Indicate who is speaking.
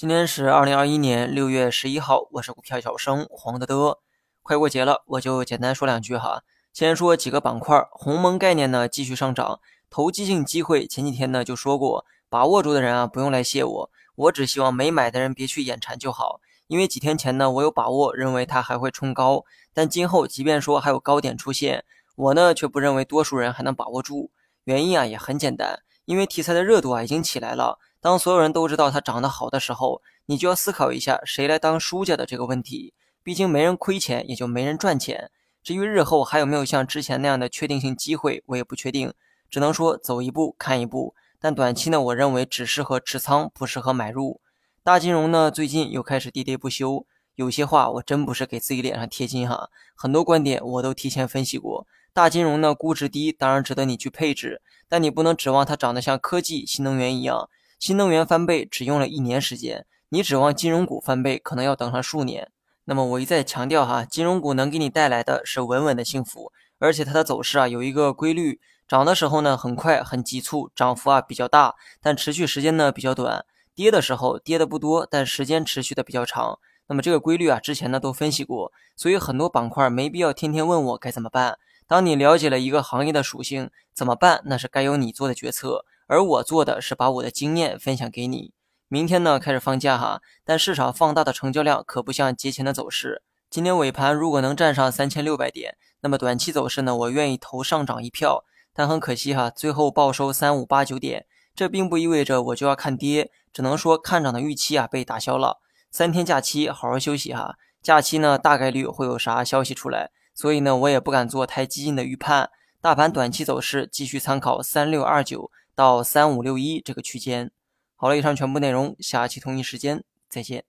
Speaker 1: 今天是二零二一年六月十一号，我是股票小生黄德德。快过节了，我就简单说两句哈。先说几个板块，鸿蒙概念呢继续上涨，投机性机会。前几天呢就说过，把握住的人啊不用来谢我，我只希望没买的人别去眼馋就好。因为几天前呢我有把握，认为它还会冲高，但今后即便说还有高点出现，我呢却不认为多数人还能把握住。原因啊也很简单，因为题材的热度啊已经起来了。当所有人都知道它涨得好的时候，你就要思考一下谁来当输家的这个问题。毕竟没人亏钱，也就没人赚钱。至于日后还有没有像之前那样的确定性机会，我也不确定，只能说走一步看一步。但短期呢，我认为只适合持仓，不适合买入。大金融呢，最近又开始跌跌不休。有些话我真不是给自己脸上贴金哈，很多观点我都提前分析过。大金融呢，估值低，当然值得你去配置，但你不能指望它长得像科技、新能源一样。新能源翻倍只用了一年时间，你指望金融股翻倍，可能要等上数年。那么我一再强调哈，金融股能给你带来的是稳稳的幸福，而且它的走势啊有一个规律，涨的时候呢很快很急促，涨幅啊比较大，但持续时间呢比较短；跌的时候跌的不多，但时间持续的比较长。那么这个规律啊之前呢都分析过，所以很多板块没必要天天问我该怎么办。当你了解了一个行业的属性，怎么办那是该由你做的决策。而我做的是把我的经验分享给你。明天呢开始放假哈，但市场放大的成交量可不像节前的走势。今天尾盘如果能站上三千六百点，那么短期走势呢，我愿意投上涨一票。但很可惜哈，最后报收三五八九点，这并不意味着我就要看跌，只能说看涨的预期啊被打消了。三天假期好好休息哈，假期呢大概率会有啥消息出来，所以呢我也不敢做太激进的预判。大盘短期走势继续参考三六二九。到三五六一这个区间，好了，以上全部内容，下期同一时间再见。